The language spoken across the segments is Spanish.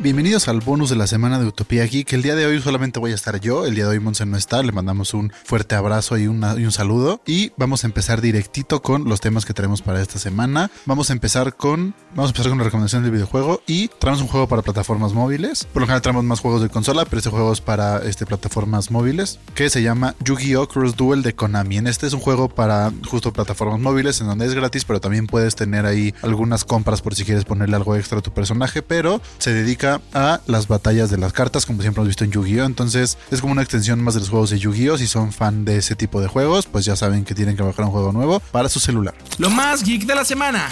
Bienvenidos al bonus de la semana de Utopía Geek. El día de hoy solamente voy a estar yo. El día de hoy Monse no está. Le mandamos un fuerte abrazo y, una- y un saludo. Y vamos a empezar directito con los temas que tenemos para esta semana. Vamos a empezar con. Vamos a empezar con la recomendación del videojuego. Y traemos un juego para plataformas móviles. Por lo general traemos más juegos de consola, pero este juego es para este, plataformas móviles. Que se llama Yu-Gi-Oh! Cross Duel de Konami. En este es un juego para justo plataformas móviles, en donde es gratis, pero también puedes tener ahí algunas compras por si quieres ponerle algo extra a tu personaje. Pero se dedica a las batallas de las cartas, como siempre hemos visto en Yu-Gi-Oh! Entonces es como una extensión más de los juegos de Yu-Gi-Oh! Si son fan de ese tipo de juegos, pues ya saben que tienen que bajar un juego nuevo para su celular. Lo más geek de la semana.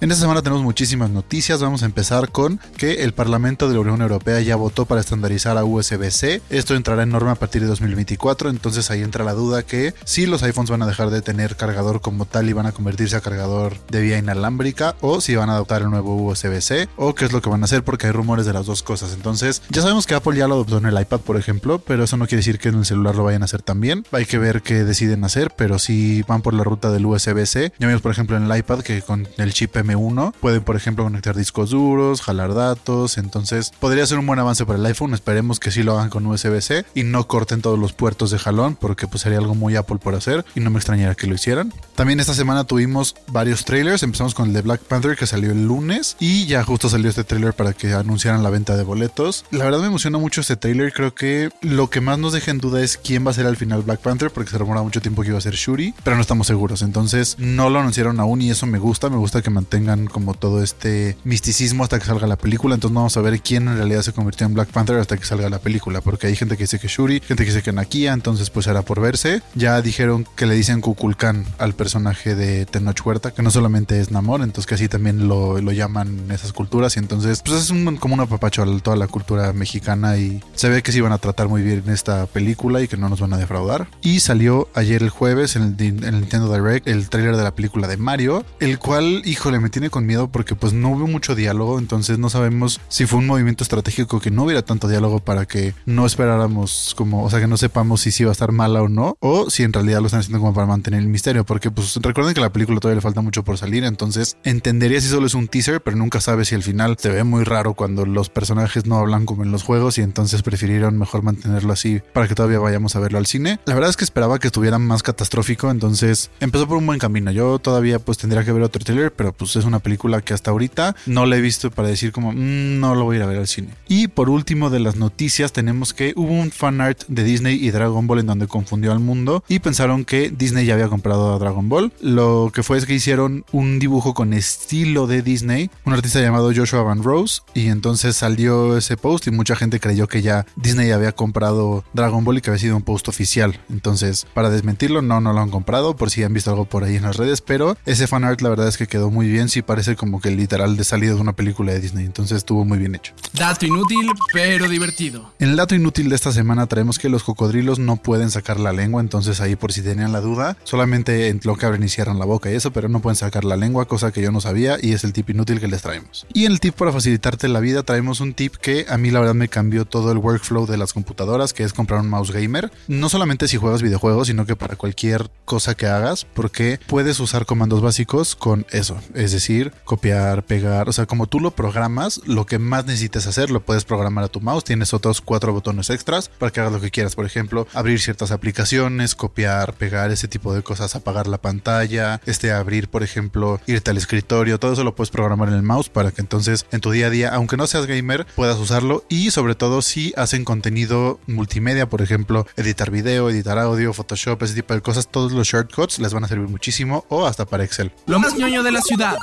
En esta semana tenemos muchísimas noticias. Vamos a empezar con que el Parlamento de la Unión Europea ya votó para estandarizar a USB-C. Esto entrará en norma a partir de 2024. Entonces ahí entra la duda que si los iPhones van a dejar de tener cargador como tal y van a convertirse a cargador de vía inalámbrica o si van a adoptar el nuevo USB-C o qué es lo que van a hacer porque hay rumores de las dos cosas. Entonces ya sabemos que Apple ya lo adoptó en el iPad, por ejemplo, pero eso no quiere decir que en el celular lo vayan a hacer también. Hay que ver qué deciden hacer, pero si van por la ruta del USB-C, ya vimos por ejemplo en el iPad que con el chip M1 pueden por ejemplo conectar discos duros, jalar datos, entonces podría ser un buen avance para el iPhone, esperemos que sí lo hagan con USB-C y no corten todos los puertos de jalón porque pues sería algo muy Apple por hacer y no me extrañaría que lo hicieran. También esta semana tuvimos varios trailers, empezamos con el de Black Panther que salió el lunes y ya justo salió este trailer para que anunciaran la venta de boletos. La verdad me emociona mucho este trailer, creo que lo que más nos deja en duda es quién va a ser al final Black Panther porque se rumora mucho tiempo que iba a ser Shuri, pero no estamos seguros, entonces no lo anunciaron aún y eso me gusta, me gusta que mantengan como todo este misticismo hasta que salga la película, entonces no vamos a ver quién en realidad se convirtió en Black Panther hasta que salga la película, porque hay gente que dice que Shuri, gente que dice que Nakia, entonces pues será por verse. Ya dijeron que le dicen Kukulkan al personaje de Tenoch Huerta, que no solamente es Namor, entonces que así también lo, lo llaman esas culturas y entonces pues es un, como un apapacho a toda la cultura mexicana y se ve que sí van a tratar muy bien esta película y que no nos van a defraudar. Y salió ayer el jueves en el, Nintendo Direct el tráiler de la película de Mario, el cual, híjole, me tiene con miedo porque pues no hubo mucho diálogo, entonces no sabemos si fue un movimiento estratégico que no hubiera tanto diálogo para que no esperáramos como, o sea, que no sepamos si sí iba a estar mala o no, o si en realidad lo están haciendo como para mantener el misterio, porque pues recuerden que la película todavía le falta mucho por salir, entonces entendería si solo es un teaser, pero nunca sabes si al final se ve muy raro cuando los personajes no hablan como en los juegos y entonces prefirieron mejor mantenerlo así para que todavía vayamos a verlo al cine. La verdad es que esperaba que estuviera más catastrófico, entonces empezó por un buen camino. Yo todavía pues tendría que ver otro trailer, pero pues es una película que hasta ahorita no la he visto para decir como "Mm, no lo voy a ir a ver al cine. Y por último de las noticias tenemos que hubo un fan art de Disney y Dragon Ball en donde confundió al mundo y pensaron que Disney ya había comprado a Dragon Ball. Lo que fue es que hicieron un dibujo con estilo de Disney, un artista llamado Joshua Van Rose y entonces salió ese post y mucha gente creyó que ya Disney había comprado Dragon Ball y que había sido un post oficial. Entonces, para desmentirlo, no, no lo han comprado por si han visto algo por ahí en las redes, pero ese fan art la verdad es que quedó muy bien, sí parece como que literal de salida de una película de Disney, entonces estuvo muy bien hecho. Dato inútil, pero divertido. En el dato inútil de esta semana traemos que los cocodrilos no pueden sacar la lengua, entonces ahí por si tenían la duda, solamente en lo que abren y cierran la boca y eso, pero no pueden sacar la lengua, cosa que yo no sabía y es el tip inútil que les traemos. Y en el tip para facilitarte la vida traemos un tip que a mí la verdad me cambió todo el workflow de las computadoras, que es comprar un mouse gamer, no solamente si juegas videojuegos, sino que para cualquier cosa que hagas, porque puedes usar comandos básicos con eso, es decir, copiar, pegar, o sea, como tú lo programas, lo que más necesites hacer lo puedes programar a tu mouse, tienes otros cuatro botones extras para que hagas lo que quieras, por ejemplo, abrir ciertas aplicaciones, copiar, pegar, ese tipo de cosas, apagar la pantalla, este abrir, por ejemplo, irte al escritorio, todo eso lo puedes programar en el mouse para que entonces en tu día a día, aunque no seas gamer, puedas usarlo y sobre todo si hacen contenido multimedia, por ejemplo, editar video, editar audio, Photoshop, ese tipo de cosas, todos los shortcuts les van a servir muchísimo o hasta para Excel. Lo más ñoño de la ciudad.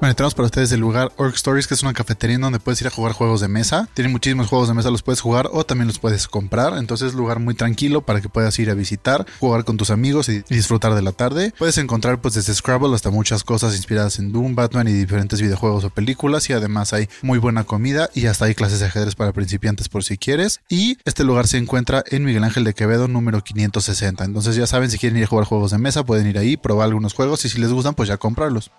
Bueno, tenemos para ustedes el lugar Orc Stories, que es una cafetería en donde puedes ir a jugar juegos de mesa. Tienen muchísimos juegos de mesa, los puedes jugar o también los puedes comprar. Entonces lugar muy tranquilo para que puedas ir a visitar, jugar con tus amigos y disfrutar de la tarde. Puedes encontrar pues desde Scrabble hasta muchas cosas inspiradas en Doom, Batman y diferentes videojuegos o películas. Y además hay muy buena comida y hasta hay clases de ajedrez para principiantes por si quieres. Y este lugar se encuentra en Miguel Ángel de Quevedo número 560. Entonces ya saben, si quieren ir a jugar juegos de mesa, pueden ir ahí, probar algunos juegos y si les gustan, pues ya comprarlos.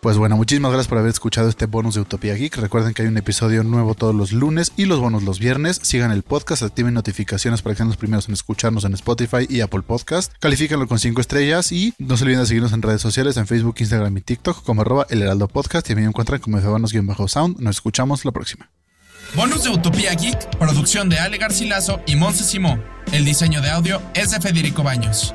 Pues bueno, muchísimas gracias por haber escuchado este bonus de Utopía Geek. Recuerden que hay un episodio nuevo todos los lunes y los bonos los viernes. Sigan el podcast, activen notificaciones para que sean los primeros en escucharnos en Spotify y Apple Podcast. Califíquenlo con 5 estrellas y no se olviden de seguirnos en redes sociales, en Facebook, Instagram y TikTok como arroba el Heraldo Podcast y a mí me encuentran como febanos-sound. Nos escuchamos la próxima. Bonus de Utopía Geek, producción de Ale Garcilaso y Monse Simón. El diseño de audio es de Federico Baños.